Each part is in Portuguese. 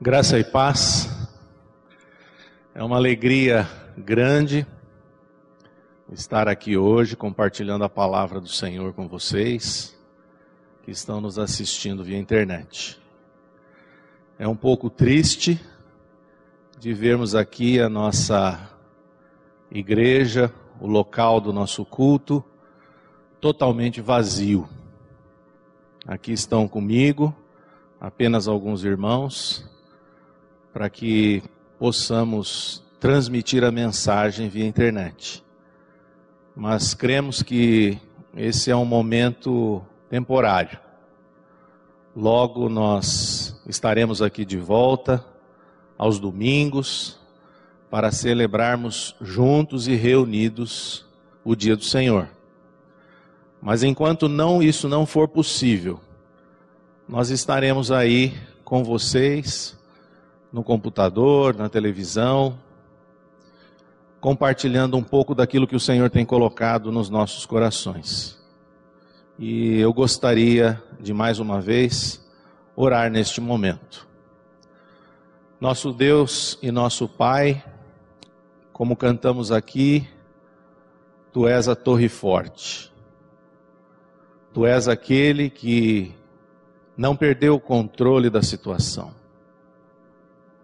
Graça e paz. É uma alegria grande estar aqui hoje compartilhando a palavra do Senhor com vocês que estão nos assistindo via internet. É um pouco triste de vermos aqui a nossa igreja, o local do nosso culto, totalmente vazio. Aqui estão comigo apenas alguns irmãos para que possamos transmitir a mensagem via internet. Mas cremos que esse é um momento temporário. Logo nós estaremos aqui de volta aos domingos para celebrarmos juntos e reunidos o dia do Senhor. Mas enquanto não isso não for possível, nós estaremos aí com vocês no computador, na televisão, compartilhando um pouco daquilo que o Senhor tem colocado nos nossos corações. E eu gostaria de mais uma vez orar neste momento. Nosso Deus e nosso Pai, como cantamos aqui, Tu és a torre forte. Tu és aquele que não perdeu o controle da situação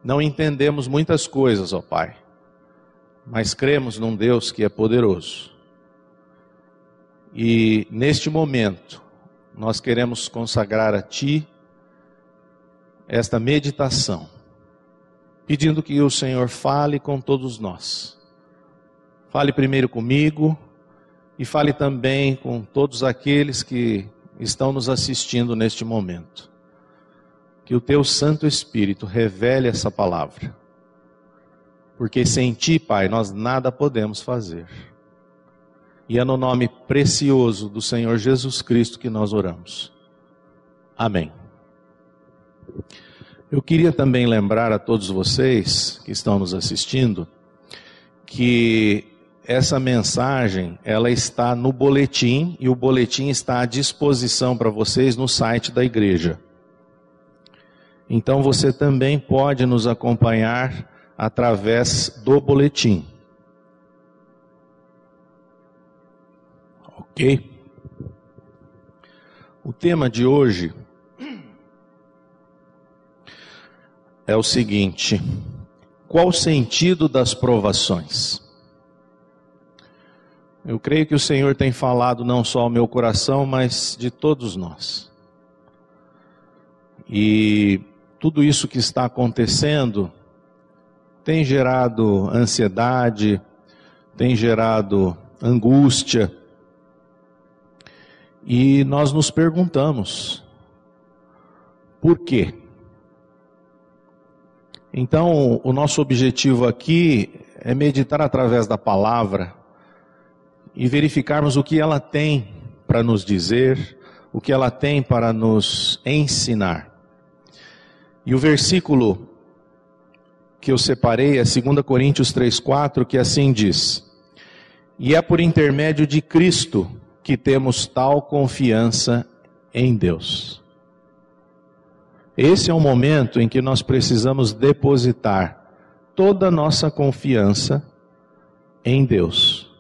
não entendemos muitas coisas, ó Pai, mas cremos num Deus que é poderoso. E neste momento, nós queremos consagrar a Ti esta meditação, pedindo que o Senhor fale com todos nós. Fale primeiro comigo e fale também com todos aqueles que estão nos assistindo neste momento que o teu Santo Espírito revele essa palavra. Porque sem ti, Pai, nós nada podemos fazer. E é no nome precioso do Senhor Jesus Cristo que nós oramos. Amém. Eu queria também lembrar a todos vocês que estão nos assistindo que essa mensagem ela está no boletim e o boletim está à disposição para vocês no site da igreja. Então você também pode nos acompanhar através do boletim. Ok? O tema de hoje é o seguinte: qual o sentido das provações? Eu creio que o Senhor tem falado não só ao meu coração, mas de todos nós. E tudo isso que está acontecendo tem gerado ansiedade, tem gerado angústia. E nós nos perguntamos: por quê? Então, o nosso objetivo aqui é meditar através da palavra e verificarmos o que ela tem para nos dizer, o que ela tem para nos ensinar. E o versículo que eu separei é 2 Coríntios 3,4, que assim diz: E é por intermédio de Cristo que temos tal confiança em Deus. Esse é o momento em que nós precisamos depositar toda a nossa confiança em Deus.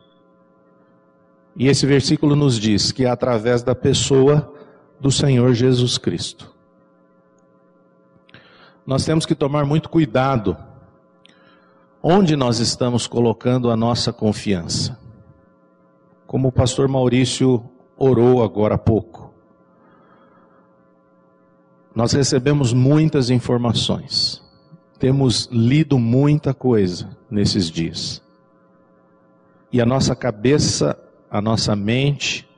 E esse versículo nos diz que é através da pessoa do Senhor Jesus Cristo nós temos que tomar muito cuidado onde nós estamos colocando a nossa confiança. Como o pastor Maurício orou agora há pouco. Nós recebemos muitas informações, temos lido muita coisa nesses dias. E a nossa cabeça, a nossa mente,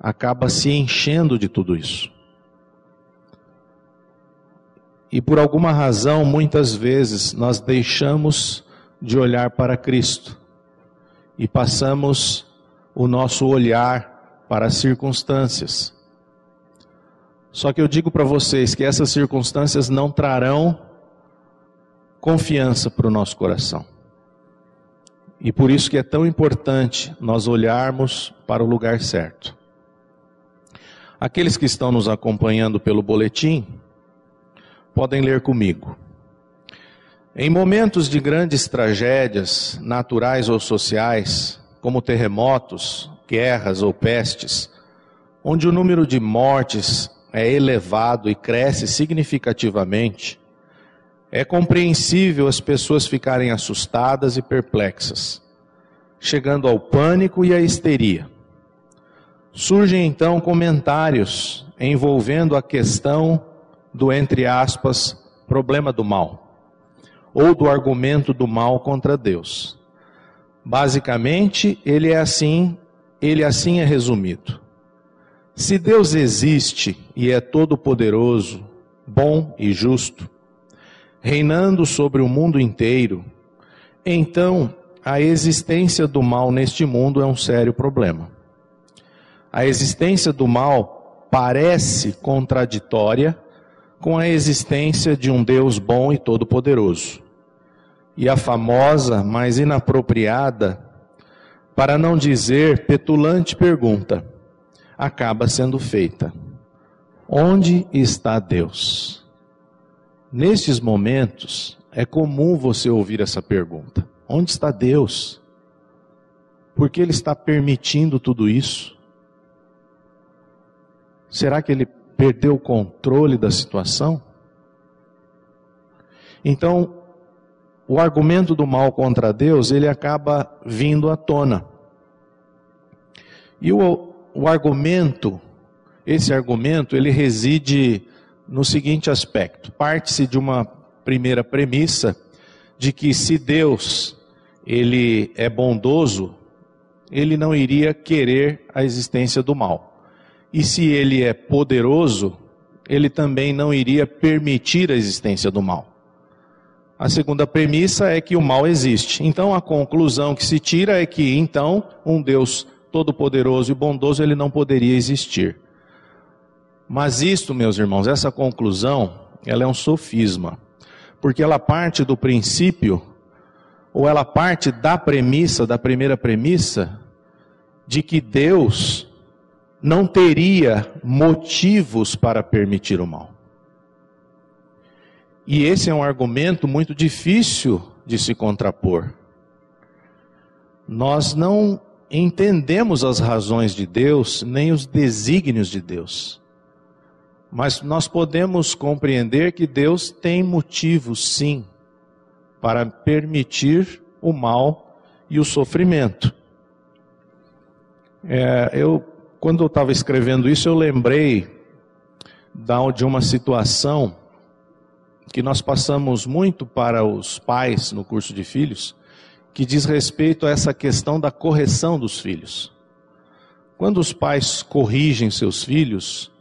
acaba se enchendo de tudo isso. E por alguma razão, muitas vezes, nós deixamos de olhar para Cristo e passamos o nosso olhar para as circunstâncias. Só que eu digo para vocês que essas circunstâncias não trarão confiança para o nosso coração. E por isso que é tão importante nós olharmos para o lugar certo. Aqueles que estão nos acompanhando pelo boletim, podem ler comigo. Em momentos de grandes tragédias, naturais ou sociais, como terremotos, guerras ou pestes, onde o número de mortes é elevado e cresce significativamente, é compreensível as pessoas ficarem assustadas e perplexas, chegando ao pânico e à histeria. Surgem então comentários envolvendo a questão do, entre aspas, problema do mal ou do argumento do mal contra Deus. Basicamente, ele é assim, ele assim é resumido. Se Deus existe e é todo poderoso, bom e justo, reinando sobre o mundo inteiro, então a existência do mal neste mundo é um sério problema. A existência do mal parece contraditória com a existência de um Deus bom e todo-poderoso. E a famosa, mas inapropriada, para não dizer petulante pergunta, acaba sendo feita: Onde está Deus? Nestes momentos, é comum você ouvir essa pergunta: Onde está Deus? Por que Ele está permitindo tudo isso? Será que Ele perdeu o controle da situação? Então, o argumento do mal contra Deus, ele acaba vindo à tona. E o, o argumento, esse argumento, ele reside no seguinte aspecto: parte-se de uma primeira premissa de que se Deus ele é bondoso, ele não iria querer a existência do mal. E se ele é poderoso, ele também não iria permitir a existência do mal. A segunda premissa é que o mal existe. Então a conclusão que se tira é que então um Deus todo-poderoso e bondoso ele não poderia existir. Mas isto, meus irmãos, essa conclusão, ela é um sofisma, porque ela parte do princípio ou ela parte da premissa, da primeira premissa de que Deus não teria motivos para permitir o mal. E esse é um argumento muito difícil de se contrapor. Nós não entendemos as razões de Deus, nem os desígnios de Deus. Mas nós podemos compreender que Deus tem motivos, sim, para permitir o mal e o sofrimento. É, eu quando eu estava escrevendo isso, eu lembrei de uma situação que nós passamos muito para os pais no curso de filhos, que diz respeito a essa questão da correção dos filhos. Quando os pais corrigem seus filhos,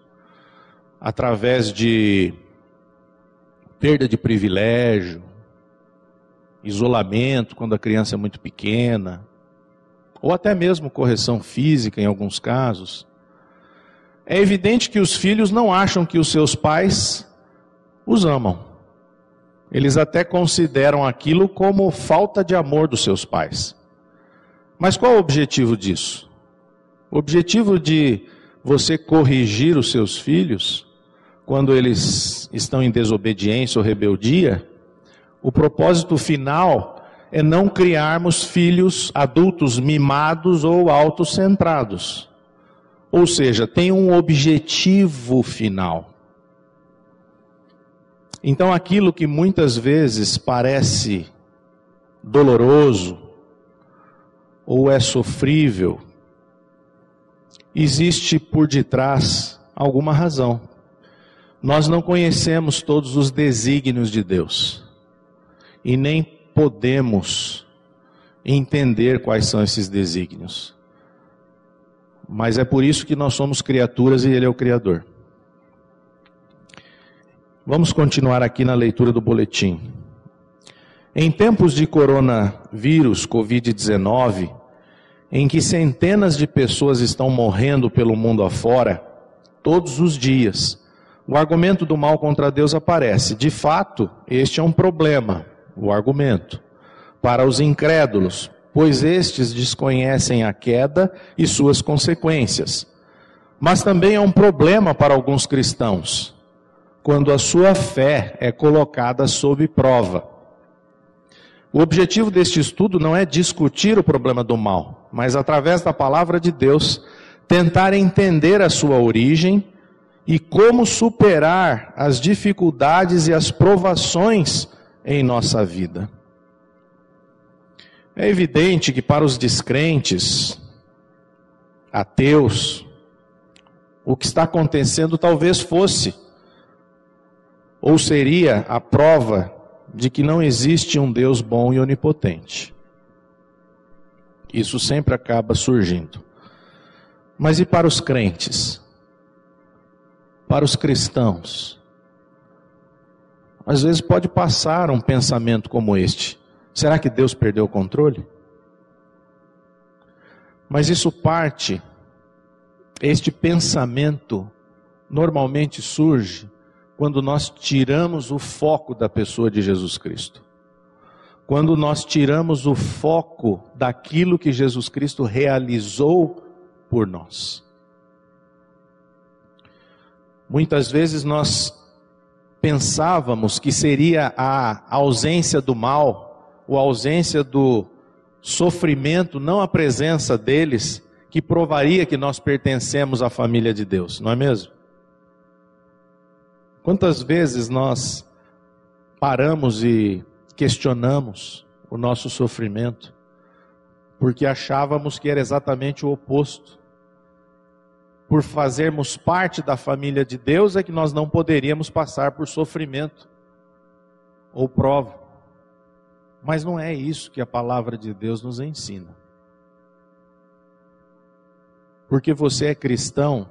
através de perda de privilégio, isolamento quando a criança é muito pequena, ou até mesmo correção física em alguns casos, é evidente que os filhos não acham que os seus pais os amam. Eles até consideram aquilo como falta de amor dos seus pais. Mas qual o objetivo disso? O objetivo de você corrigir os seus filhos quando eles estão em desobediência ou rebeldia, o propósito final é não criarmos filhos adultos mimados ou autocentrados. Ou seja, tem um objetivo final. Então, aquilo que muitas vezes parece doloroso ou é sofrível, existe por detrás alguma razão. Nós não conhecemos todos os desígnios de Deus e nem podemos entender quais são esses desígnios. Mas é por isso que nós somos criaturas e Ele é o Criador. Vamos continuar aqui na leitura do boletim. Em tempos de coronavírus, Covid-19, em que centenas de pessoas estão morrendo pelo mundo afora, todos os dias, o argumento do mal contra Deus aparece. De fato, este é um problema o argumento, para os incrédulos, pois estes desconhecem a queda e suas consequências. Mas também é um problema para alguns cristãos, quando a sua fé é colocada sob prova. O objetivo deste estudo não é discutir o problema do mal, mas através da palavra de Deus, tentar entender a sua origem e como superar as dificuldades e as provações em nossa vida. É evidente que para os descrentes, ateus, o que está acontecendo talvez fosse ou seria a prova de que não existe um Deus bom e onipotente. Isso sempre acaba surgindo. Mas e para os crentes? Para os cristãos? Às vezes pode passar um pensamento como este: será que Deus perdeu o controle? Mas isso parte, este pensamento normalmente surge quando nós tiramos o foco da pessoa de Jesus Cristo. Quando nós tiramos o foco daquilo que Jesus Cristo realizou por nós. Muitas vezes nós pensávamos que seria a ausência do mal, ou a ausência do sofrimento, não a presença deles, que provaria que nós pertencemos à família de Deus, não é mesmo? Quantas vezes nós paramos e questionamos o nosso sofrimento, porque achávamos que era exatamente o oposto. Por fazermos parte da família de Deus é que nós não poderíamos passar por sofrimento ou prova. Mas não é isso que a palavra de Deus nos ensina. Porque você é cristão,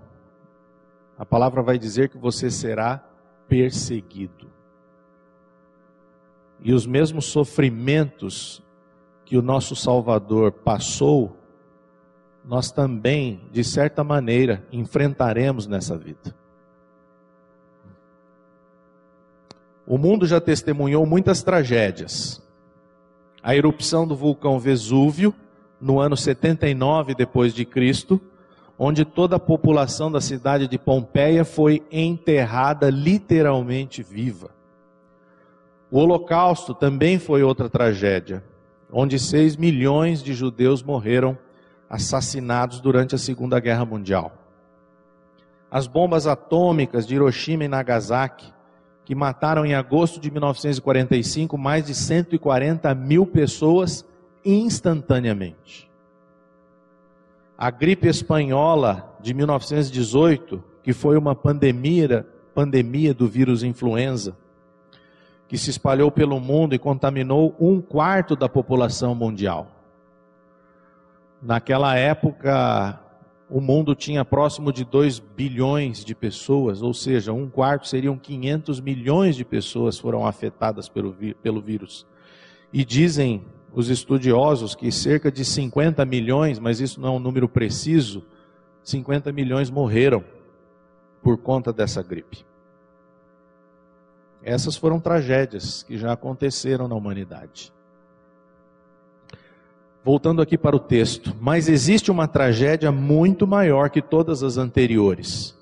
a palavra vai dizer que você será perseguido. E os mesmos sofrimentos que o nosso Salvador passou, nós também, de certa maneira, enfrentaremos nessa vida. O mundo já testemunhou muitas tragédias. A erupção do vulcão Vesúvio, no ano 79 depois de Cristo, onde toda a população da cidade de Pompeia foi enterrada literalmente viva. O Holocausto também foi outra tragédia, onde seis milhões de judeus morreram assassinados durante a Segunda Guerra Mundial. As bombas atômicas de Hiroshima e Nagasaki, que mataram em agosto de 1945 mais de 140 mil pessoas instantaneamente a gripe espanhola de 1918, que foi uma pandemia, pandemia do vírus influenza, que se espalhou pelo mundo e contaminou um quarto da população mundial. Naquela época, o mundo tinha próximo de 2 bilhões de pessoas, ou seja, um quarto seriam 500 milhões de pessoas foram afetadas pelo, pelo vírus. E dizem os estudiosos que cerca de 50 milhões, mas isso não é um número preciso, 50 milhões morreram por conta dessa gripe. Essas foram tragédias que já aconteceram na humanidade. Voltando aqui para o texto, mas existe uma tragédia muito maior que todas as anteriores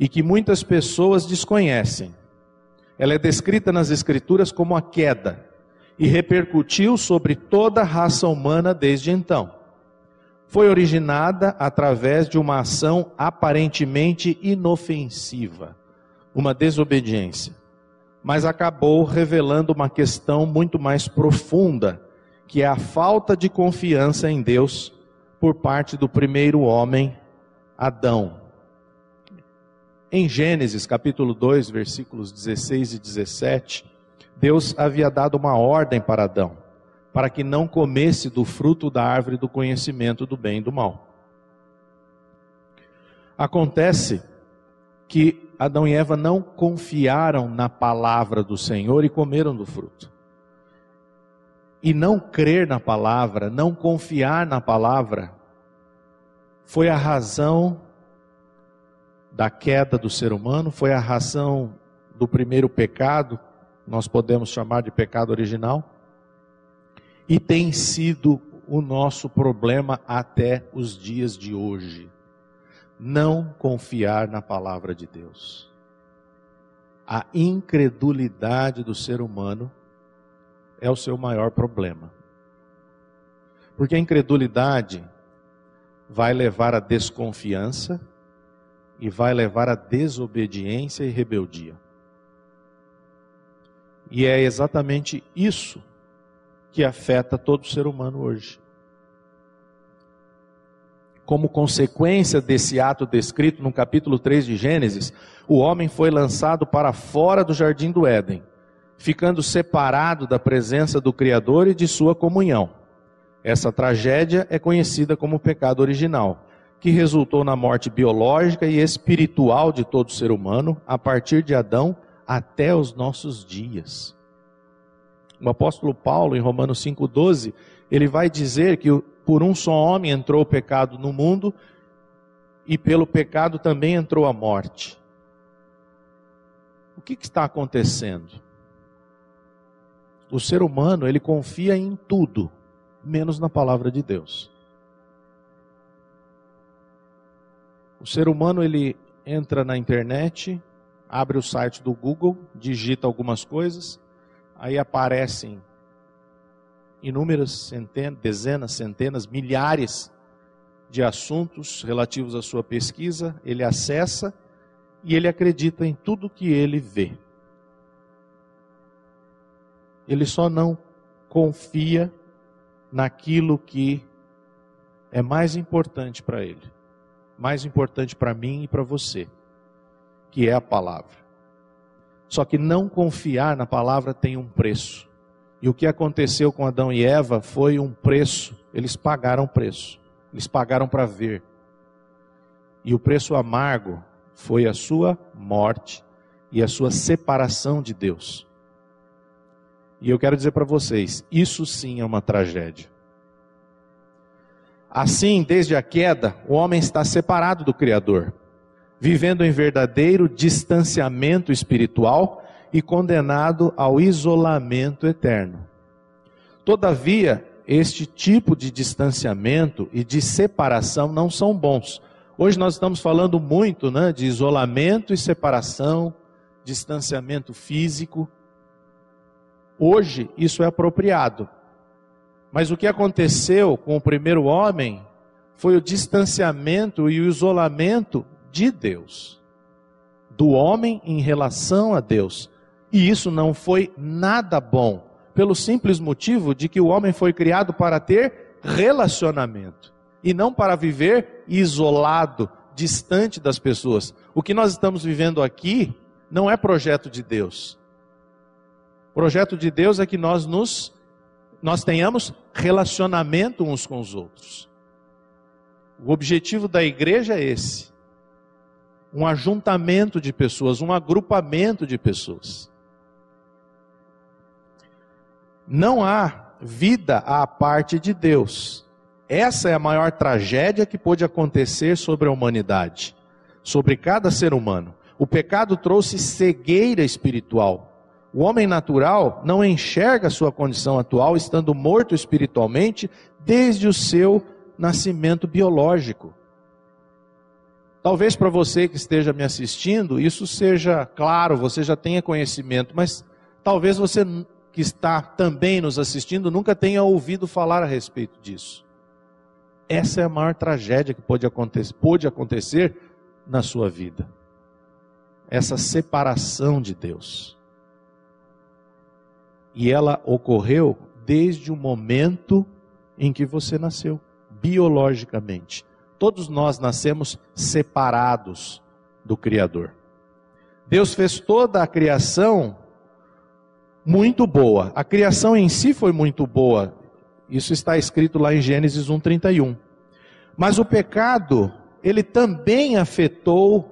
e que muitas pessoas desconhecem. Ela é descrita nas Escrituras como a queda e repercutiu sobre toda a raça humana desde então. Foi originada através de uma ação aparentemente inofensiva, uma desobediência, mas acabou revelando uma questão muito mais profunda, que é a falta de confiança em Deus por parte do primeiro homem, Adão. Em Gênesis capítulo 2, versículos 16 e 17, Deus havia dado uma ordem para Adão, para que não comesse do fruto da árvore do conhecimento do bem e do mal. Acontece que Adão e Eva não confiaram na palavra do Senhor e comeram do fruto. E não crer na palavra, não confiar na palavra, foi a razão da queda do ser humano, foi a razão do primeiro pecado, nós podemos chamar de pecado original, e tem sido o nosso problema até os dias de hoje. Não confiar na palavra de Deus. A incredulidade do ser humano é o seu maior problema. Porque a incredulidade vai levar à desconfiança e vai levar à desobediência e rebeldia. E é exatamente isso que afeta todo ser humano hoje. Como consequência desse ato descrito no capítulo 3 de Gênesis, o homem foi lançado para fora do jardim do Éden, ficando separado da presença do Criador e de sua comunhão. Essa tragédia é conhecida como o pecado original, que resultou na morte biológica e espiritual de todo ser humano a partir de Adão até os nossos dias. O apóstolo Paulo, em Romanos 5,12, ele vai dizer que por um só homem entrou o pecado no mundo e pelo pecado também entrou a morte. O que, que está acontecendo? O ser humano, ele confia em tudo, menos na palavra de Deus. O ser humano, ele entra na internet, abre o site do Google, digita algumas coisas, aí aparecem inúmeras centenas, dezenas, centenas, milhares de assuntos relativos à sua pesquisa, ele acessa e ele acredita em tudo que ele vê. Ele só não confia naquilo que é mais importante para ele, mais importante para mim e para você, que é a palavra. Só que não confiar na palavra tem um preço. E o que aconteceu com Adão e Eva foi um preço, eles pagaram preço, eles pagaram para ver. E o preço amargo foi a sua morte e a sua separação de Deus. E eu quero dizer para vocês, isso sim é uma tragédia. Assim, desde a queda, o homem está separado do Criador, vivendo em verdadeiro distanciamento espiritual e condenado ao isolamento eterno. Todavia, este tipo de distanciamento e de separação não são bons. Hoje nós estamos falando muito né, de isolamento e separação, distanciamento físico. Hoje isso é apropriado. Mas o que aconteceu com o primeiro homem foi o distanciamento e o isolamento de Deus, do homem em relação a Deus. E isso não foi nada bom, pelo simples motivo de que o homem foi criado para ter relacionamento e não para viver isolado, distante das pessoas. O que nós estamos vivendo aqui não é projeto de Deus. O projeto de Deus é que nós nos nós tenhamos relacionamento uns com os outros. O objetivo da igreja é esse: um ajuntamento de pessoas, um agrupamento de pessoas. Não há vida à parte de Deus. Essa é a maior tragédia que pôde acontecer sobre a humanidade, sobre cada ser humano. O pecado trouxe cegueira espiritual. O homem natural não enxerga sua condição atual, estando morto espiritualmente, desde o seu nascimento biológico. Talvez para você que esteja me assistindo, isso seja claro, você já tenha conhecimento, mas talvez você que está também nos assistindo nunca tenha ouvido falar a respeito disso. Essa é a maior tragédia que pode acontecer, pode acontecer na sua vida. Essa separação de Deus. E ela ocorreu desde o momento em que você nasceu, biologicamente. Todos nós nascemos separados do Criador. Deus fez toda a criação muito boa. A criação em si foi muito boa. Isso está escrito lá em Gênesis 1:31. Mas o pecado, ele também afetou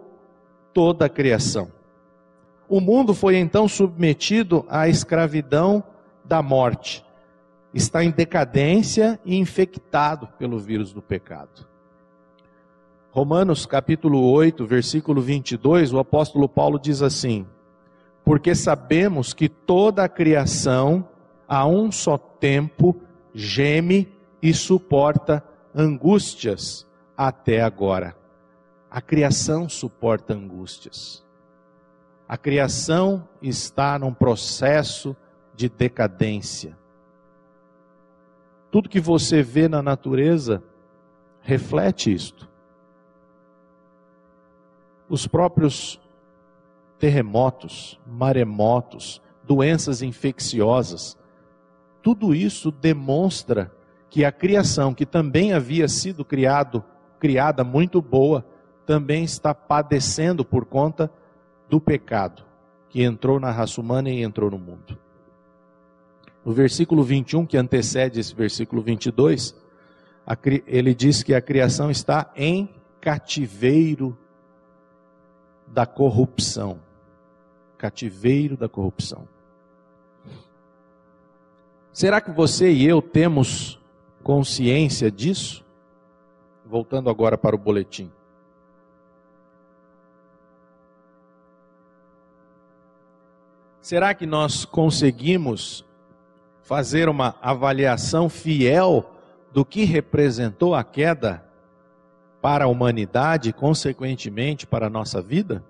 toda a criação. O mundo foi então submetido à escravidão da morte. Está em decadência e infectado pelo vírus do pecado. Romanos capítulo 8, versículo 22, o apóstolo Paulo diz assim: porque sabemos que toda a criação, a um só tempo, geme e suporta angústias até agora. A criação suporta angústias. A criação está num processo de decadência. Tudo que você vê na natureza reflete isto. Os próprios terremotos, maremotos, doenças infecciosas, tudo isso demonstra que a criação, que também havia sido criado, criada muito boa, também está padecendo por conta do pecado que entrou na raça humana e entrou no mundo. No versículo 21, que antecede esse versículo 22, ele diz que a criação está em cativeiro da corrupção. Cativeiro da corrupção. Será que você e eu temos consciência disso? Voltando agora para o boletim. Será que nós conseguimos fazer uma avaliação fiel do que representou a queda para a humanidade e, consequentemente, para a nossa vida?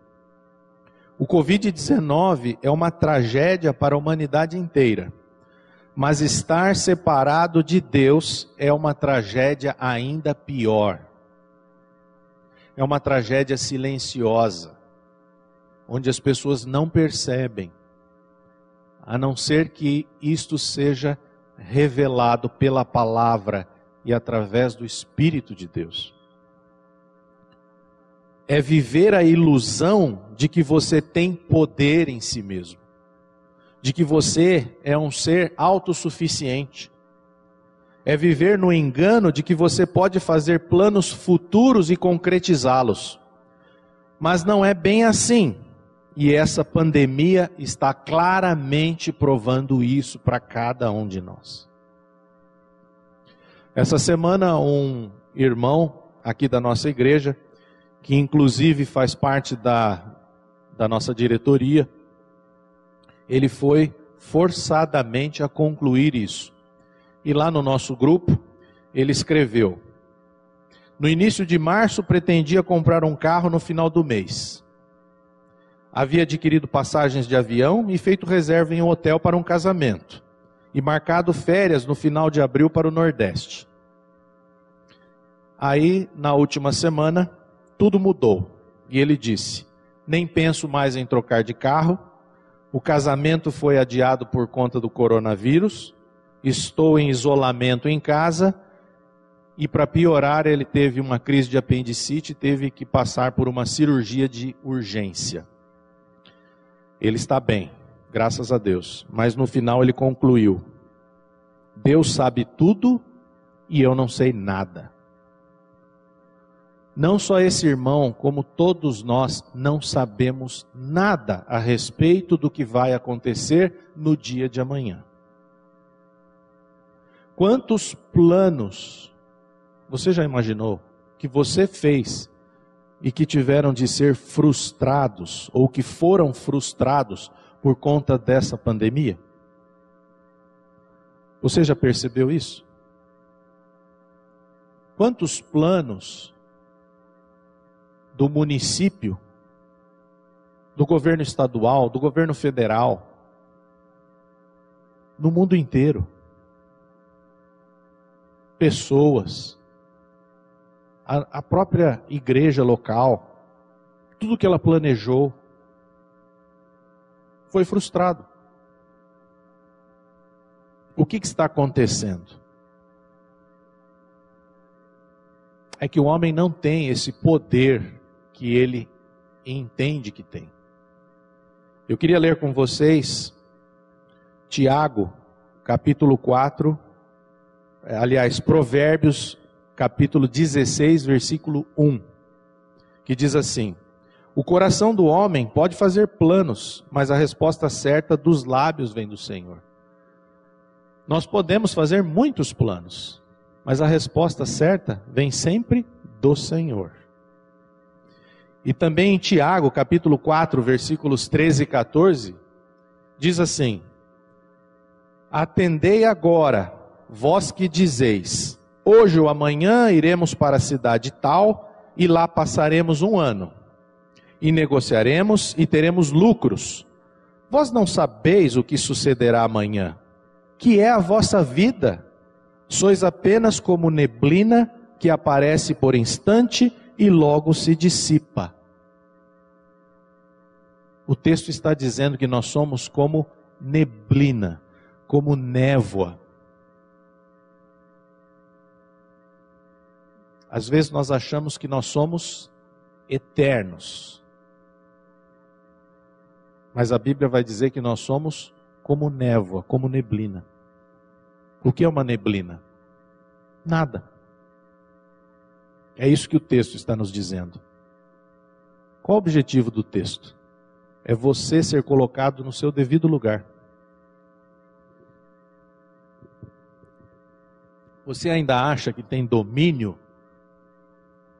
O Covid-19 é uma tragédia para a humanidade inteira, mas estar separado de Deus é uma tragédia ainda pior. É uma tragédia silenciosa, onde as pessoas não percebem a não ser que isto seja revelado pela palavra e através do Espírito de Deus. É viver a ilusão de que você tem poder em si mesmo, de que você é um ser autossuficiente. É viver no engano de que você pode fazer planos futuros e concretizá-los. Mas não é bem assim. E essa pandemia está claramente provando isso para cada um de nós. Essa semana, um irmão aqui da nossa igreja, que inclusive faz parte da, da nossa diretoria, ele foi forçadamente a concluir isso. E lá no nosso grupo, ele escreveu: No início de março, pretendia comprar um carro no final do mês havia adquirido passagens de avião e feito reserva em um hotel para um casamento, e marcado férias no final de abril para o Nordeste. Aí, na última semana, tudo mudou, e ele disse: Nem penso mais em trocar de carro, o casamento foi adiado por conta do coronavírus, estou em isolamento em casa. E para piorar, ele teve uma crise de apendicite e teve que passar por uma cirurgia de urgência. Ele está bem, graças a Deus. Mas no final ele concluiu: Deus sabe tudo e eu não sei nada. Não só esse irmão, como todos nós não sabemos nada a respeito do que vai acontecer no dia de amanhã. Quantos planos você já imaginou que você fez e que tiveram de ser frustrados ou que foram frustrados por conta dessa pandemia? Você já percebeu isso? Quantos planos do município, do governo estadual, do governo federal, no mundo inteiro, pessoas, a, a própria igreja local, tudo que ela planejou, foi frustrado. O que, que está acontecendo? É que o homem não tem esse poder que ele entende que tem. Eu queria ler com vocês Tiago, capítulo 4, aliás, Provérbios, capítulo 16, versículo 1, que diz assim: O coração do homem pode fazer planos, mas a resposta certa dos lábios vem do Senhor. Nós podemos fazer muitos planos, mas a resposta certa vem sempre do Senhor. E também em Tiago, capítulo 4, versículos 13 e 14, diz assim: Atendei agora, vós que dizeis: Hoje ou amanhã iremos para a cidade tal e lá passaremos um ano. E negociaremos e teremos lucros. Vós não sabeis o que sucederá amanhã, que é a vossa vida. Sois apenas como neblina que aparece por instante e logo se dissipa. O texto está dizendo que nós somos como neblina, como névoa. Às vezes nós achamos que nós somos eternos. Mas a Bíblia vai dizer que nós somos como névoa, como neblina. O que é uma neblina? Nada. É isso que o texto está nos dizendo. Qual o objetivo do texto? É você ser colocado no seu devido lugar. Você ainda acha que tem domínio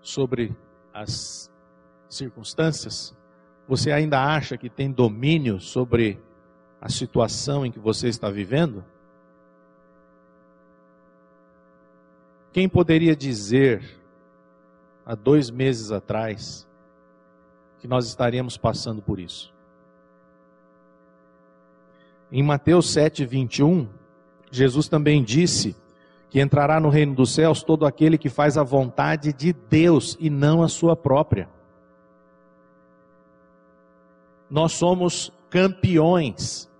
sobre as circunstâncias? Você ainda acha que tem domínio sobre a situação em que você está vivendo? Quem poderia dizer há dois meses atrás que nós estaríamos passando por isso? Em Mateus 7, 21, Jesus também disse que entrará no reino dos céus todo aquele que faz a vontade de Deus e não a sua própria. Nós somos campeões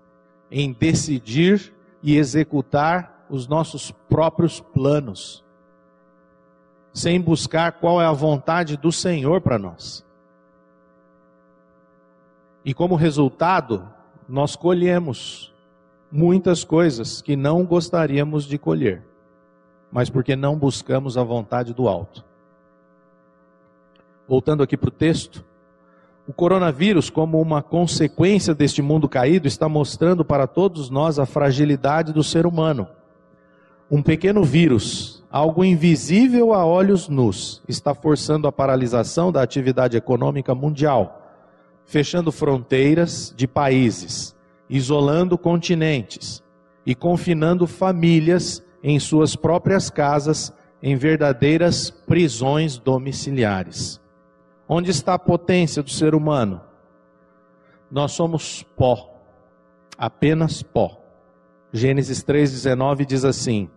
em decidir e executar os nossos próprios planos, sem buscar qual é a vontade do Senhor para nós. E como resultado, nós colhemos muitas coisas que não gostaríamos de colher mas porque não buscamos a vontade do alto. Voltando aqui para o texto, o coronavírus, como uma consequência deste mundo caído, está mostrando para todos nós a fragilidade do ser humano. Um pequeno vírus, algo invisível a olhos nus, está forçando a paralisação da atividade econômica mundial, fechando fronteiras de países, isolando continentes e confinando famílias em suas próprias casas, em verdadeiras prisões domiciliares. Onde está a potência do ser humano? Nós somos pó, apenas pó. Gênesis 3,19 diz assim: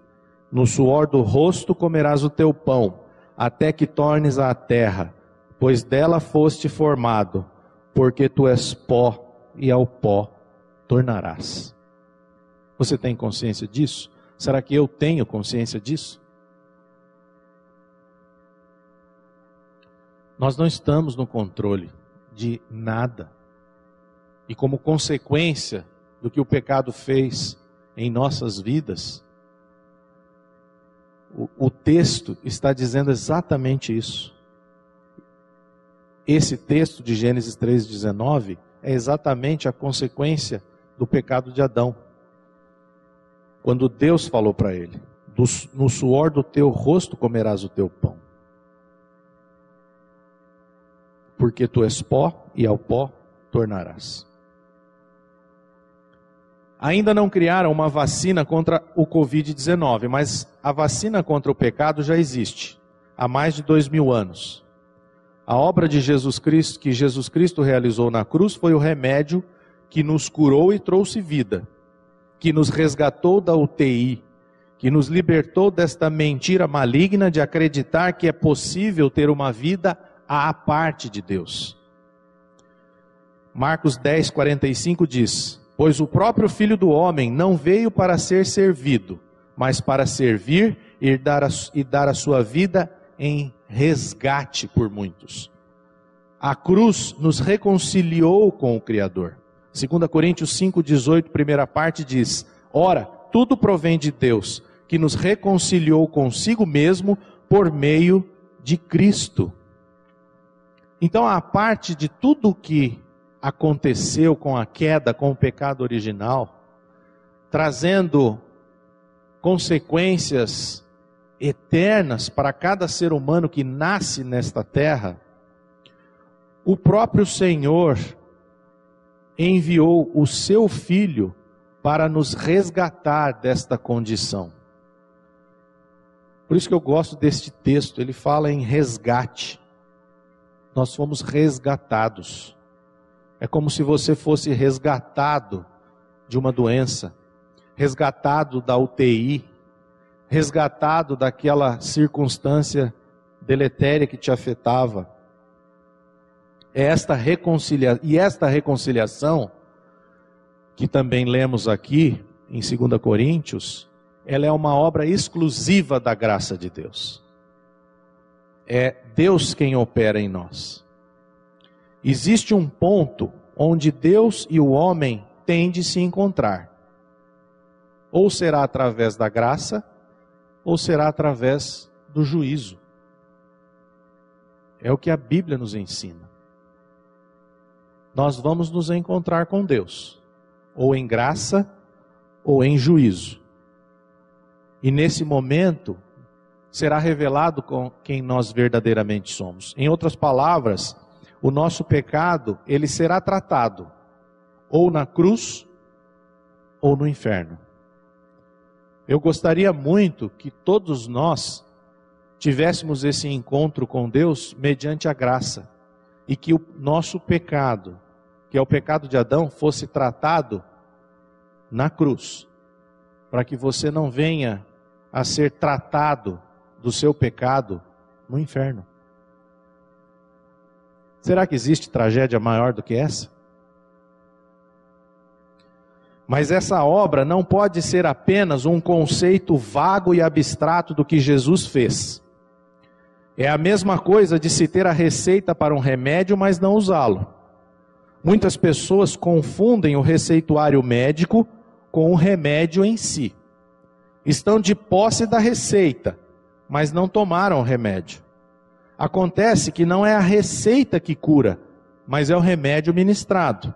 No suor do rosto comerás o teu pão, até que tornes à terra, pois dela foste formado, porque tu és pó e ao pó tornarás. Você tem consciência disso? Será que eu tenho consciência disso? Nós não estamos no controle de nada. E como consequência do que o pecado fez em nossas vidas, o, o texto está dizendo exatamente isso. Esse texto de Gênesis 3,19 é exatamente a consequência do pecado de Adão. Quando Deus falou para ele: No suor do teu rosto comerás o teu pão. Porque tu és pó e ao pó tornarás. Ainda não criaram uma vacina contra o Covid-19, mas a vacina contra o pecado já existe há mais de dois mil anos. A obra de Jesus Cristo, que Jesus Cristo realizou na cruz, foi o remédio que nos curou e trouxe vida que nos resgatou da UTI, que nos libertou desta mentira maligna de acreditar que é possível ter uma vida à parte de Deus. Marcos 10, 45 diz: Pois o próprio Filho do Homem não veio para ser servido, mas para servir e dar a, e dar a sua vida em resgate por muitos. A cruz nos reconciliou com o Criador. 2 Coríntios 5,18, primeira parte diz: Ora, tudo provém de Deus, que nos reconciliou consigo mesmo por meio de Cristo. Então, a parte de tudo que aconteceu com a queda, com o pecado original, trazendo consequências eternas para cada ser humano que nasce nesta terra, o próprio Senhor enviou o seu filho para nos resgatar desta condição. Por isso que eu gosto deste texto, ele fala em resgate. Nós fomos resgatados. É como se você fosse resgatado de uma doença, resgatado da UTI, resgatado daquela circunstância deletéria que te afetava. É esta reconcilia e esta reconciliação que também lemos aqui em 2 Coríntios, ela é uma obra exclusiva da graça de Deus. É Deus quem opera em nós. Existe um ponto onde Deus e o homem têm de se encontrar. Ou será através da graça, ou será através do juízo. É o que a Bíblia nos ensina. Nós vamos nos encontrar com Deus, ou em graça, ou em juízo. E nesse momento será revelado com quem nós verdadeiramente somos. Em outras palavras, o nosso pecado, ele será tratado ou na cruz ou no inferno. Eu gostaria muito que todos nós tivéssemos esse encontro com Deus mediante a graça e que o nosso pecado, que é o pecado de Adão, fosse tratado na cruz, para que você não venha a ser tratado do seu pecado no inferno. Será que existe tragédia maior do que essa? Mas essa obra não pode ser apenas um conceito vago e abstrato do que Jesus fez. É a mesma coisa de se ter a receita para um remédio, mas não usá-lo. Muitas pessoas confundem o receituário médico com o remédio em si. Estão de posse da receita, mas não tomaram o remédio. Acontece que não é a receita que cura, mas é o remédio ministrado.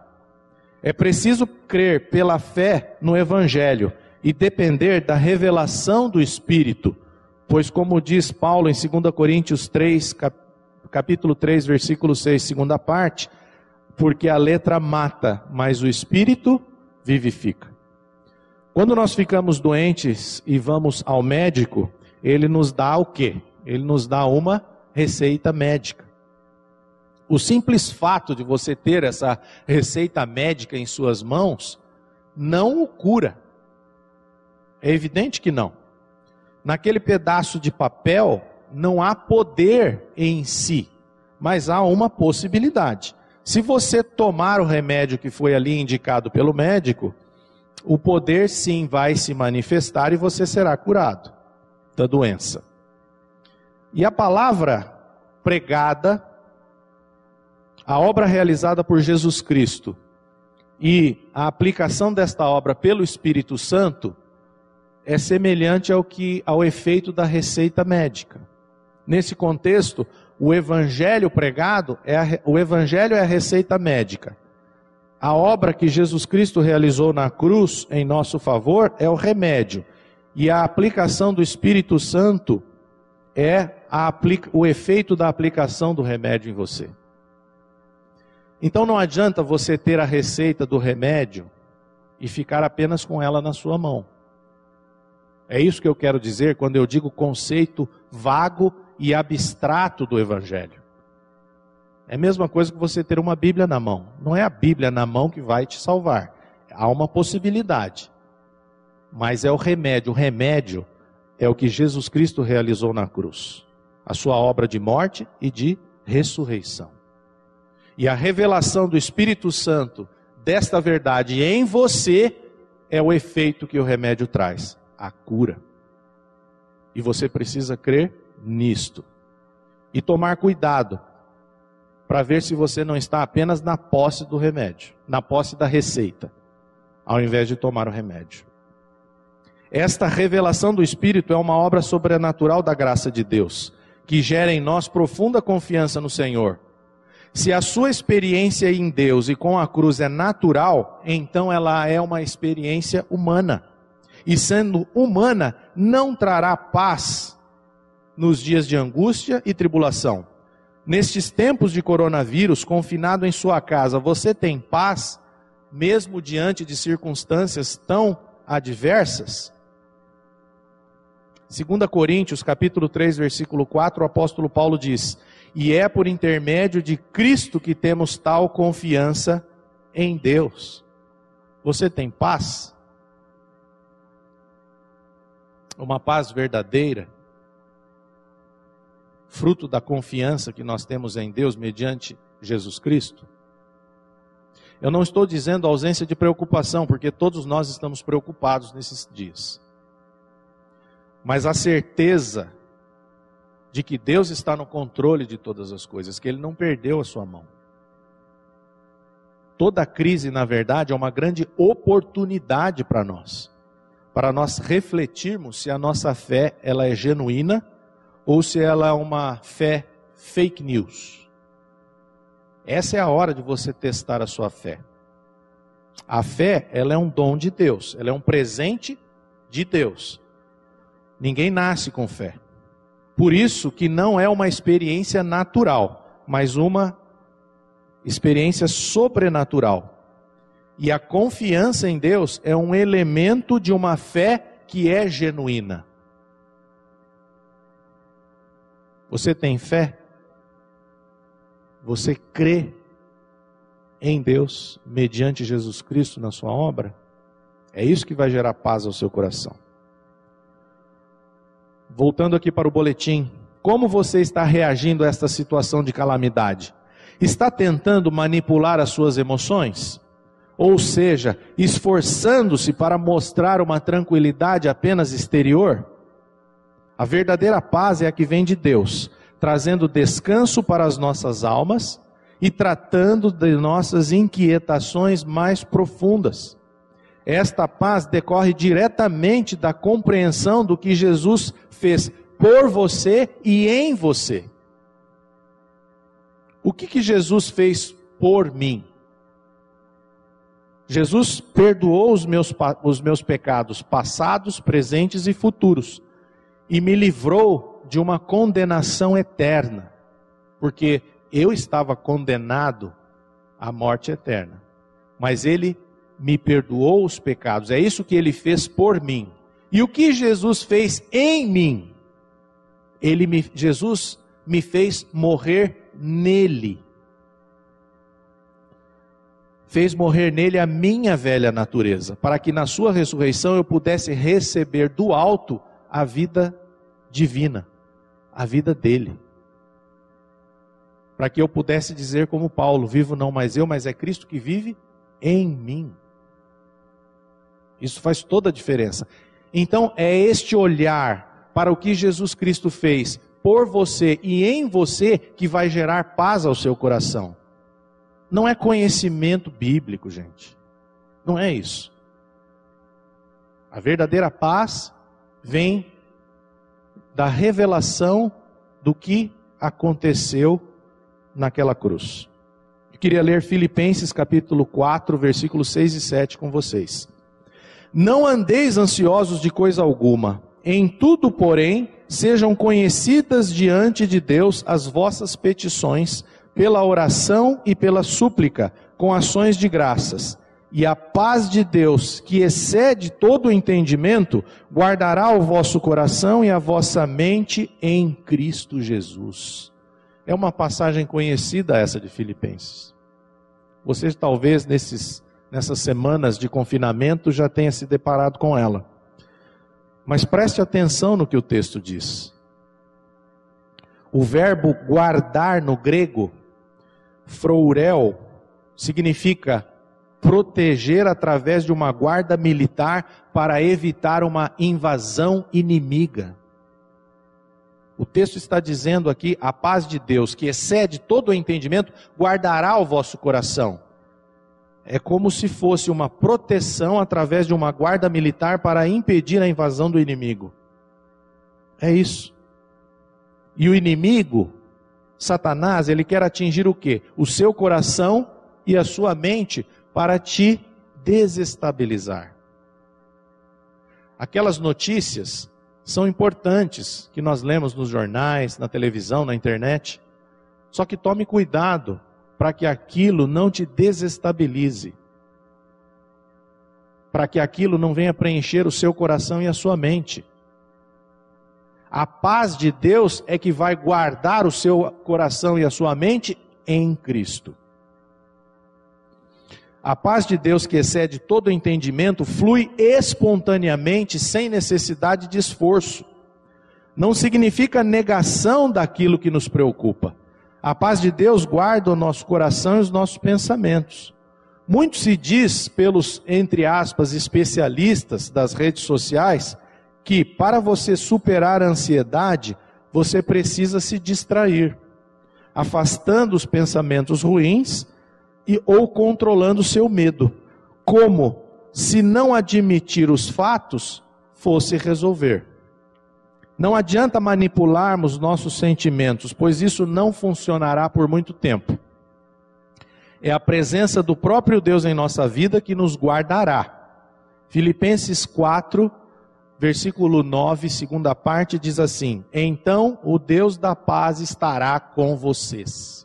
É preciso crer pela fé no Evangelho e depender da revelação do Espírito, pois, como diz Paulo em 2 Coríntios 3, capítulo 3, versículo 6, segunda parte, porque a letra mata, mas o Espírito vivifica. Quando nós ficamos doentes e vamos ao médico, ele nos dá o quê? Ele nos dá uma receita médica. O simples fato de você ter essa receita médica em suas mãos não o cura. É evidente que não. Naquele pedaço de papel não há poder em si, mas há uma possibilidade. Se você tomar o remédio que foi ali indicado pelo médico, o poder sim vai se manifestar e você será curado da doença. E a palavra pregada a obra realizada por Jesus Cristo e a aplicação desta obra pelo Espírito Santo é semelhante ao que ao efeito da receita médica. Nesse contexto, o evangelho pregado é a, o evangelho é a receita médica. A obra que Jesus Cristo realizou na cruz em nosso favor é o remédio. E a aplicação do Espírito Santo é a, o efeito da aplicação do remédio em você. Então não adianta você ter a receita do remédio e ficar apenas com ela na sua mão. É isso que eu quero dizer quando eu digo conceito vago e abstrato do Evangelho. É a mesma coisa que você ter uma Bíblia na mão. Não é a Bíblia na mão que vai te salvar. Há uma possibilidade. Mas é o remédio. O remédio é o que Jesus Cristo realizou na cruz a sua obra de morte e de ressurreição. E a revelação do Espírito Santo desta verdade em você é o efeito que o remédio traz a cura. E você precisa crer nisto. E tomar cuidado para ver se você não está apenas na posse do remédio, na posse da receita, ao invés de tomar o remédio. Esta revelação do Espírito é uma obra sobrenatural da graça de Deus, que gera em nós profunda confiança no Senhor se a sua experiência em Deus e com a cruz é natural, então ela é uma experiência humana. E sendo humana, não trará paz nos dias de angústia e tribulação. Nestes tempos de coronavírus, confinado em sua casa, você tem paz, mesmo diante de circunstâncias tão adversas? 2 Coríntios, capítulo 3, versículo 4, o apóstolo Paulo diz: e é por intermédio de Cristo que temos tal confiança em Deus, você tem paz? Uma paz verdadeira, fruto da confiança que nós temos em Deus mediante Jesus Cristo? Eu não estou dizendo ausência de preocupação, porque todos nós estamos preocupados nesses dias. Mas a certeza de que Deus está no controle de todas as coisas, que Ele não perdeu a sua mão. Toda crise, na verdade, é uma grande oportunidade para nós, para nós refletirmos se a nossa fé ela é genuína ou se ela é uma fé fake news. Essa é a hora de você testar a sua fé. A fé, ela é um dom de Deus, ela é um presente de Deus. Ninguém nasce com fé. Por isso que não é uma experiência natural, mas uma experiência sobrenatural. E a confiança em Deus é um elemento de uma fé que é genuína. Você tem fé? Você crê em Deus mediante Jesus Cristo na sua obra? É isso que vai gerar paz ao seu coração. Voltando aqui para o boletim, como você está reagindo a esta situação de calamidade? Está tentando manipular as suas emoções? Ou seja, esforçando-se para mostrar uma tranquilidade apenas exterior? A verdadeira paz é a que vem de Deus, trazendo descanso para as nossas almas e tratando de nossas inquietações mais profundas. Esta paz decorre diretamente da compreensão do que Jesus fez por você e em você. O que, que Jesus fez por mim? Jesus perdoou os meus, os meus pecados passados, presentes e futuros, e me livrou de uma condenação eterna, porque eu estava condenado à morte eterna, mas ele me perdoou os pecados, é isso que ele fez por mim. E o que Jesus fez em mim? Ele me, Jesus me fez morrer nele. Fez morrer nele a minha velha natureza, para que na sua ressurreição eu pudesse receber do alto a vida divina a vida dele. Para que eu pudesse dizer, como Paulo: Vivo não mais eu, mas é Cristo que vive em mim. Isso faz toda a diferença. Então, é este olhar para o que Jesus Cristo fez por você e em você que vai gerar paz ao seu coração. Não é conhecimento bíblico, gente. Não é isso. A verdadeira paz vem da revelação do que aconteceu naquela cruz. Eu queria ler Filipenses capítulo 4, versículos 6 e 7 com vocês. Não andeis ansiosos de coisa alguma, em tudo, porém, sejam conhecidas diante de Deus as vossas petições, pela oração e pela súplica, com ações de graças e a paz de Deus, que excede todo o entendimento, guardará o vosso coração e a vossa mente em Cristo Jesus. É uma passagem conhecida essa de Filipenses. Você talvez nesses, nessas semanas de confinamento já tenha se deparado com ela. Mas preste atenção no que o texto diz. O verbo guardar no grego, frourel, significa proteger através de uma guarda militar para evitar uma invasão inimiga. O texto está dizendo aqui: a paz de Deus, que excede todo o entendimento, guardará o vosso coração. É como se fosse uma proteção através de uma guarda militar para impedir a invasão do inimigo. É isso. E o inimigo, Satanás, ele quer atingir o que? O seu coração e a sua mente para te desestabilizar. Aquelas notícias são importantes que nós lemos nos jornais, na televisão, na internet. Só que tome cuidado para que aquilo não te desestabilize. Para que aquilo não venha preencher o seu coração e a sua mente. A paz de Deus é que vai guardar o seu coração e a sua mente em Cristo. A paz de Deus que excede todo entendimento flui espontaneamente, sem necessidade de esforço. Não significa negação daquilo que nos preocupa. A paz de Deus guarda o nosso coração e os nossos pensamentos. Muito se diz pelos, entre aspas, especialistas das redes sociais, que para você superar a ansiedade, você precisa se distrair, afastando os pensamentos ruins e ou controlando seu medo, como se não admitir os fatos fosse resolver. Não adianta manipularmos nossos sentimentos, pois isso não funcionará por muito tempo. É a presença do próprio Deus em nossa vida que nos guardará. Filipenses 4, versículo 9, segunda parte, diz assim: Então o Deus da paz estará com vocês.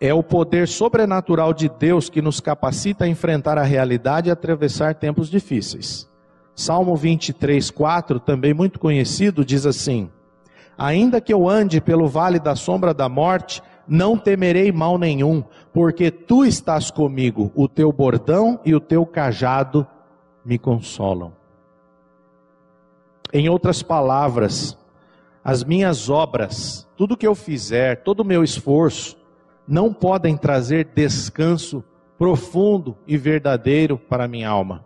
É o poder sobrenatural de Deus que nos capacita a enfrentar a realidade e atravessar tempos difíceis. Salmo 23, 4, também muito conhecido, diz assim: Ainda que eu ande pelo vale da sombra da morte, não temerei mal nenhum, porque tu estás comigo, o teu bordão e o teu cajado me consolam. Em outras palavras, as minhas obras, tudo que eu fizer, todo o meu esforço, não podem trazer descanso profundo e verdadeiro para a minha alma.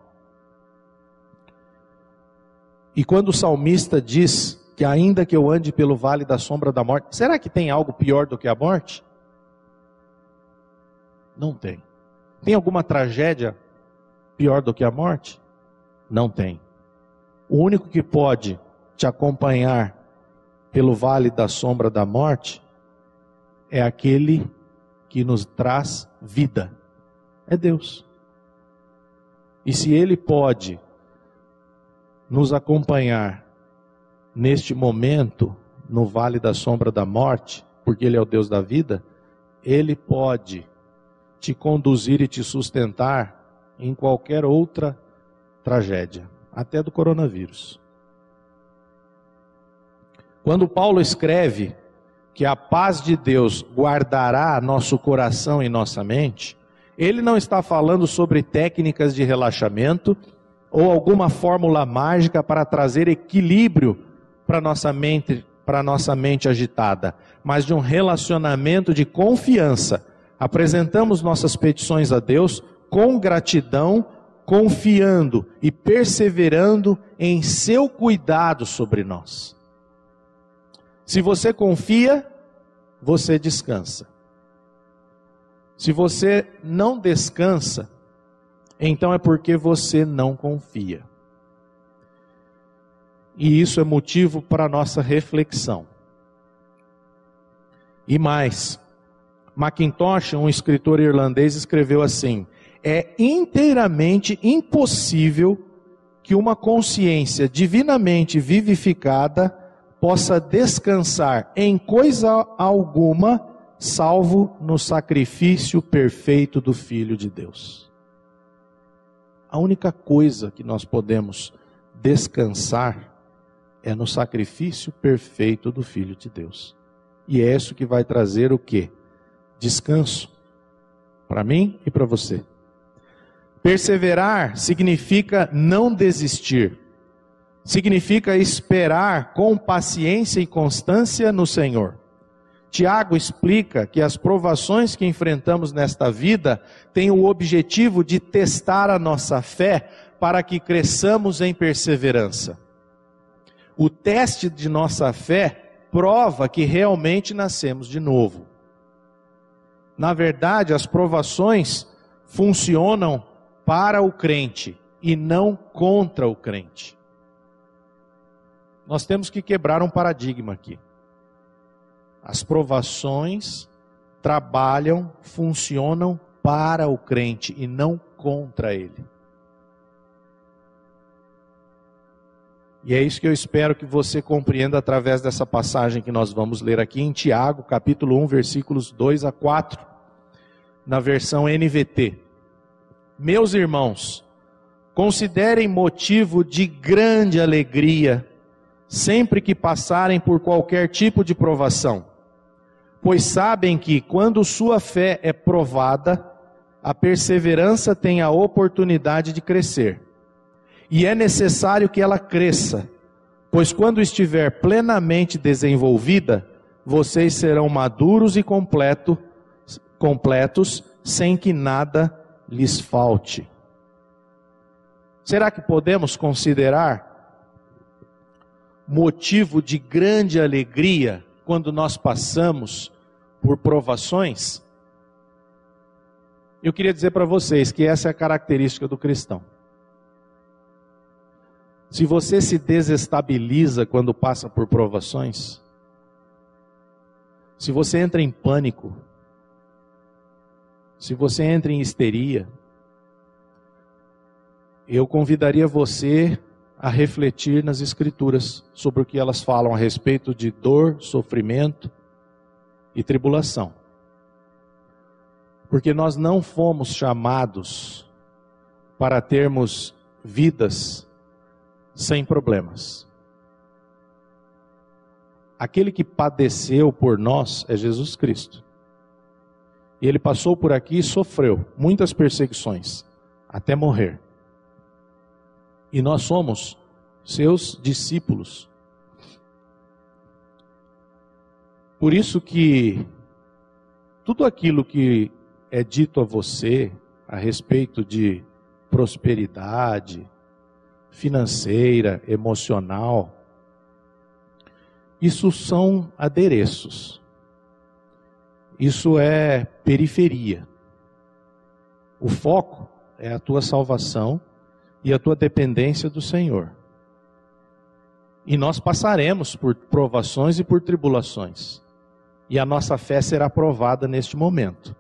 E quando o salmista diz que ainda que eu ande pelo vale da sombra da morte, será que tem algo pior do que a morte? Não tem. Tem alguma tragédia pior do que a morte? Não tem. O único que pode te acompanhar pelo vale da sombra da morte é aquele que nos traz vida. É Deus. E se ele pode nos acompanhar neste momento, no vale da sombra da morte, porque Ele é o Deus da vida, Ele pode te conduzir e te sustentar em qualquer outra tragédia, até do coronavírus. Quando Paulo escreve que a paz de Deus guardará nosso coração e nossa mente, ele não está falando sobre técnicas de relaxamento ou alguma fórmula mágica para trazer equilíbrio para nossa mente, para nossa mente agitada, mas de um relacionamento de confiança. Apresentamos nossas petições a Deus com gratidão, confiando e perseverando em seu cuidado sobre nós. Se você confia, você descansa. Se você não descansa, então é porque você não confia. E isso é motivo para nossa reflexão. E mais, Macintosh, um escritor irlandês, escreveu assim: é inteiramente impossível que uma consciência divinamente vivificada possa descansar em coisa alguma, salvo no sacrifício perfeito do Filho de Deus. A única coisa que nós podemos descansar é no sacrifício perfeito do Filho de Deus. E é isso que vai trazer o que? Descanso para mim e para você. Perseverar significa não desistir. Significa esperar com paciência e constância no Senhor. Tiago explica que as provações que enfrentamos nesta vida têm o objetivo de testar a nossa fé para que cresçamos em perseverança. O teste de nossa fé prova que realmente nascemos de novo. Na verdade, as provações funcionam para o crente e não contra o crente. Nós temos que quebrar um paradigma aqui. As provações trabalham, funcionam para o crente e não contra ele. E é isso que eu espero que você compreenda através dessa passagem que nós vamos ler aqui em Tiago, capítulo 1, versículos 2 a 4, na versão NVT. Meus irmãos, considerem motivo de grande alegria sempre que passarem por qualquer tipo de provação pois sabem que quando sua fé é provada, a perseverança tem a oportunidade de crescer. E é necessário que ela cresça, pois quando estiver plenamente desenvolvida, vocês serão maduros e completo, completos, sem que nada lhes falte. Será que podemos considerar motivo de grande alegria quando nós passamos por provações? Eu queria dizer para vocês que essa é a característica do cristão. Se você se desestabiliza quando passa por provações, se você entra em pânico, se você entra em histeria, eu convidaria você a refletir nas Escrituras sobre o que elas falam a respeito de dor, sofrimento e tribulação. Porque nós não fomos chamados para termos vidas sem problemas. Aquele que padeceu por nós é Jesus Cristo. E ele passou por aqui e sofreu muitas perseguições, até morrer. E nós somos seus discípulos. Por isso que tudo aquilo que é dito a você a respeito de prosperidade financeira, emocional, isso são adereços. Isso é periferia. O foco é a tua salvação e a tua dependência do Senhor. E nós passaremos por provações e por tribulações. E a nossa fé será provada neste momento.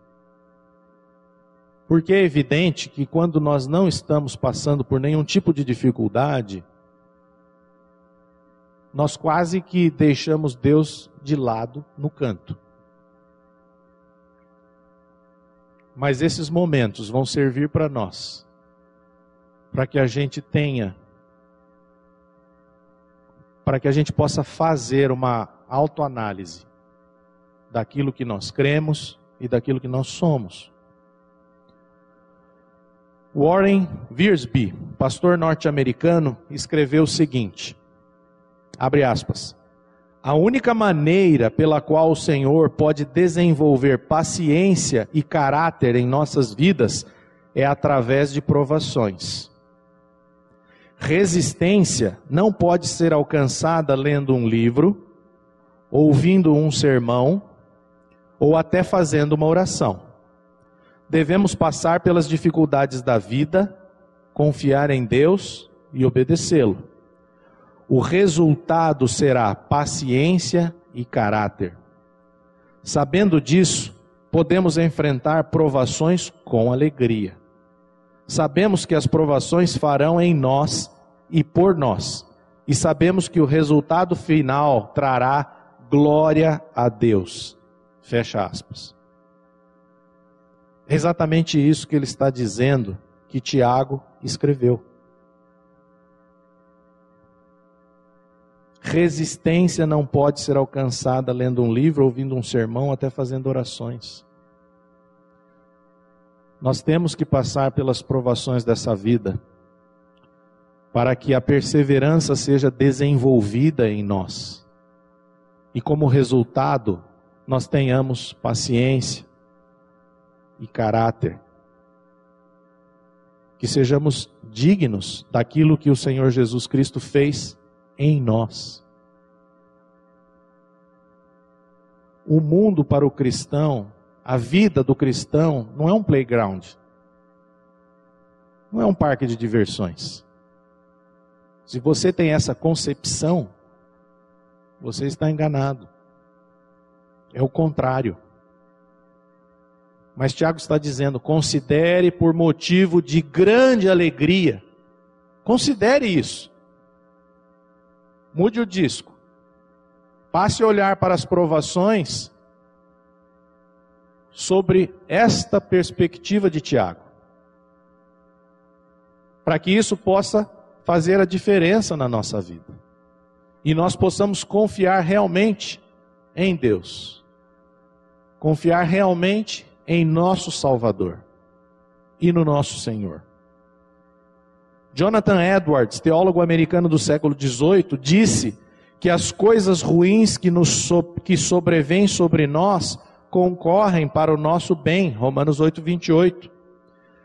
Porque é evidente que quando nós não estamos passando por nenhum tipo de dificuldade, nós quase que deixamos Deus de lado no canto. Mas esses momentos vão servir para nós, para que a gente tenha, para que a gente possa fazer uma autoanálise daquilo que nós cremos e daquilo que nós somos. Warren Wiersbe, pastor norte-americano, escreveu o seguinte: abre aspas. A única maneira pela qual o Senhor pode desenvolver paciência e caráter em nossas vidas é através de provações. Resistência não pode ser alcançada lendo um livro, ouvindo um sermão ou até fazendo uma oração devemos passar pelas dificuldades da vida, confiar em Deus e obedecê-lo. O resultado será paciência e caráter. Sabendo disso, podemos enfrentar provações com alegria. Sabemos que as provações farão em nós e por nós, e sabemos que o resultado final trará glória a Deus. Fecha aspas. É exatamente isso que ele está dizendo que Tiago escreveu. Resistência não pode ser alcançada lendo um livro, ouvindo um sermão, até fazendo orações. Nós temos que passar pelas provações dessa vida, para que a perseverança seja desenvolvida em nós. E como resultado, nós tenhamos paciência, e caráter. Que sejamos dignos daquilo que o Senhor Jesus Cristo fez em nós. O mundo para o cristão, a vida do cristão, não é um playground, não é um parque de diversões. Se você tem essa concepção, você está enganado. É o contrário. Mas Tiago está dizendo: considere por motivo de grande alegria. Considere isso. Mude o disco. Passe a olhar para as provações sobre esta perspectiva de Tiago. Para que isso possa fazer a diferença na nossa vida. E nós possamos confiar realmente em Deus. Confiar realmente em nosso Salvador. e no nosso Senhor. Jonathan Edwards, teólogo americano do século XVIII, disse que as coisas ruins que, nos so, que sobrevêm sobre nós concorrem para o nosso bem. Romanos 8, 28.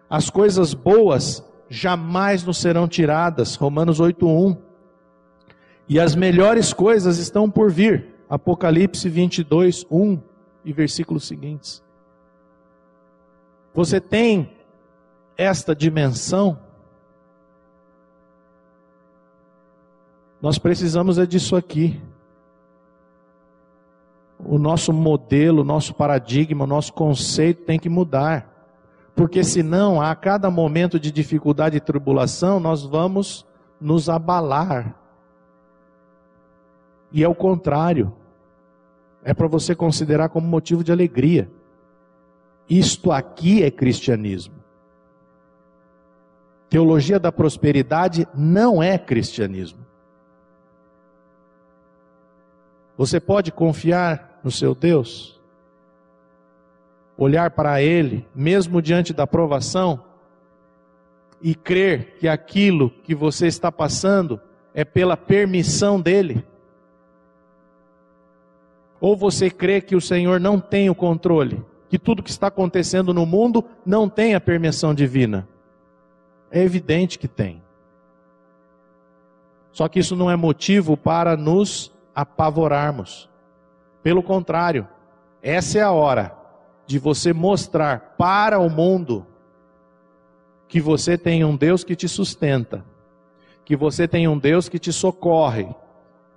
As coisas boas jamais nos serão tiradas. Romanos 8, 1. E as melhores coisas estão por vir. Apocalipse 22, 1 e versículos seguintes. Você tem esta dimensão? Nós precisamos é disso aqui. O nosso modelo, o nosso paradigma, o nosso conceito tem que mudar. Porque senão, a cada momento de dificuldade e tribulação, nós vamos nos abalar. E é o contrário. É para você considerar como motivo de alegria. Isto aqui é cristianismo. Teologia da prosperidade não é cristianismo. Você pode confiar no seu Deus? Olhar para Ele, mesmo diante da provação, e crer que aquilo que você está passando é pela permissão dEle? Ou você crê que o Senhor não tem o controle, que tudo que está acontecendo no mundo não tem a permissão divina? É evidente que tem. Só que isso não é motivo para nos apavorarmos. Pelo contrário, essa é a hora de você mostrar para o mundo que você tem um Deus que te sustenta, que você tem um Deus que te socorre,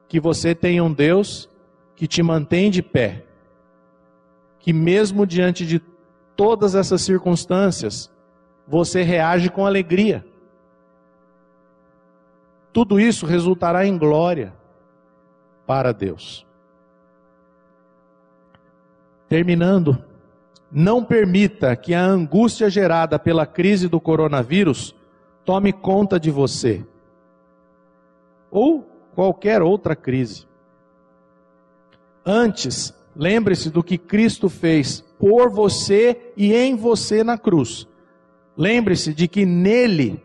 que você tem um Deus que te mantém de pé, que mesmo diante de todas essas circunstâncias, você reage com alegria. Tudo isso resultará em glória para Deus. Terminando, não permita que a angústia gerada pela crise do coronavírus tome conta de você, ou qualquer outra crise. Antes, lembre-se do que Cristo fez por você e em você na cruz. Lembre-se de que nele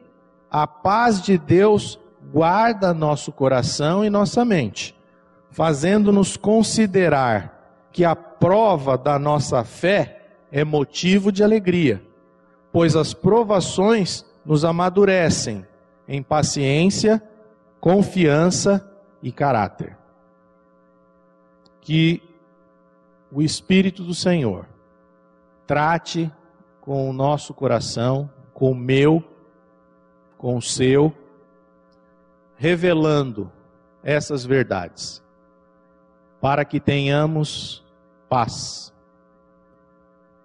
a paz de Deus guarda nosso coração e nossa mente fazendo-nos considerar que a prova da nossa fé é motivo de alegria, pois as provações nos amadurecem em paciência, confiança e caráter. Que o Espírito do Senhor trate com o nosso coração, com o meu, com o seu, revelando essas verdades para que tenhamos paz,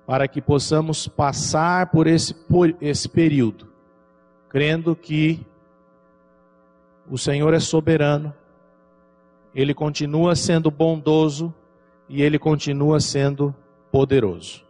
para que possamos passar por esse, por esse período, crendo que o Senhor é soberano, Ele continua sendo bondoso e Ele continua sendo poderoso.